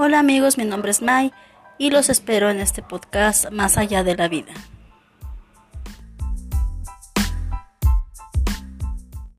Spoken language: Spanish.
Hola amigos, mi nombre es Mai y los espero en este podcast Más allá de la vida.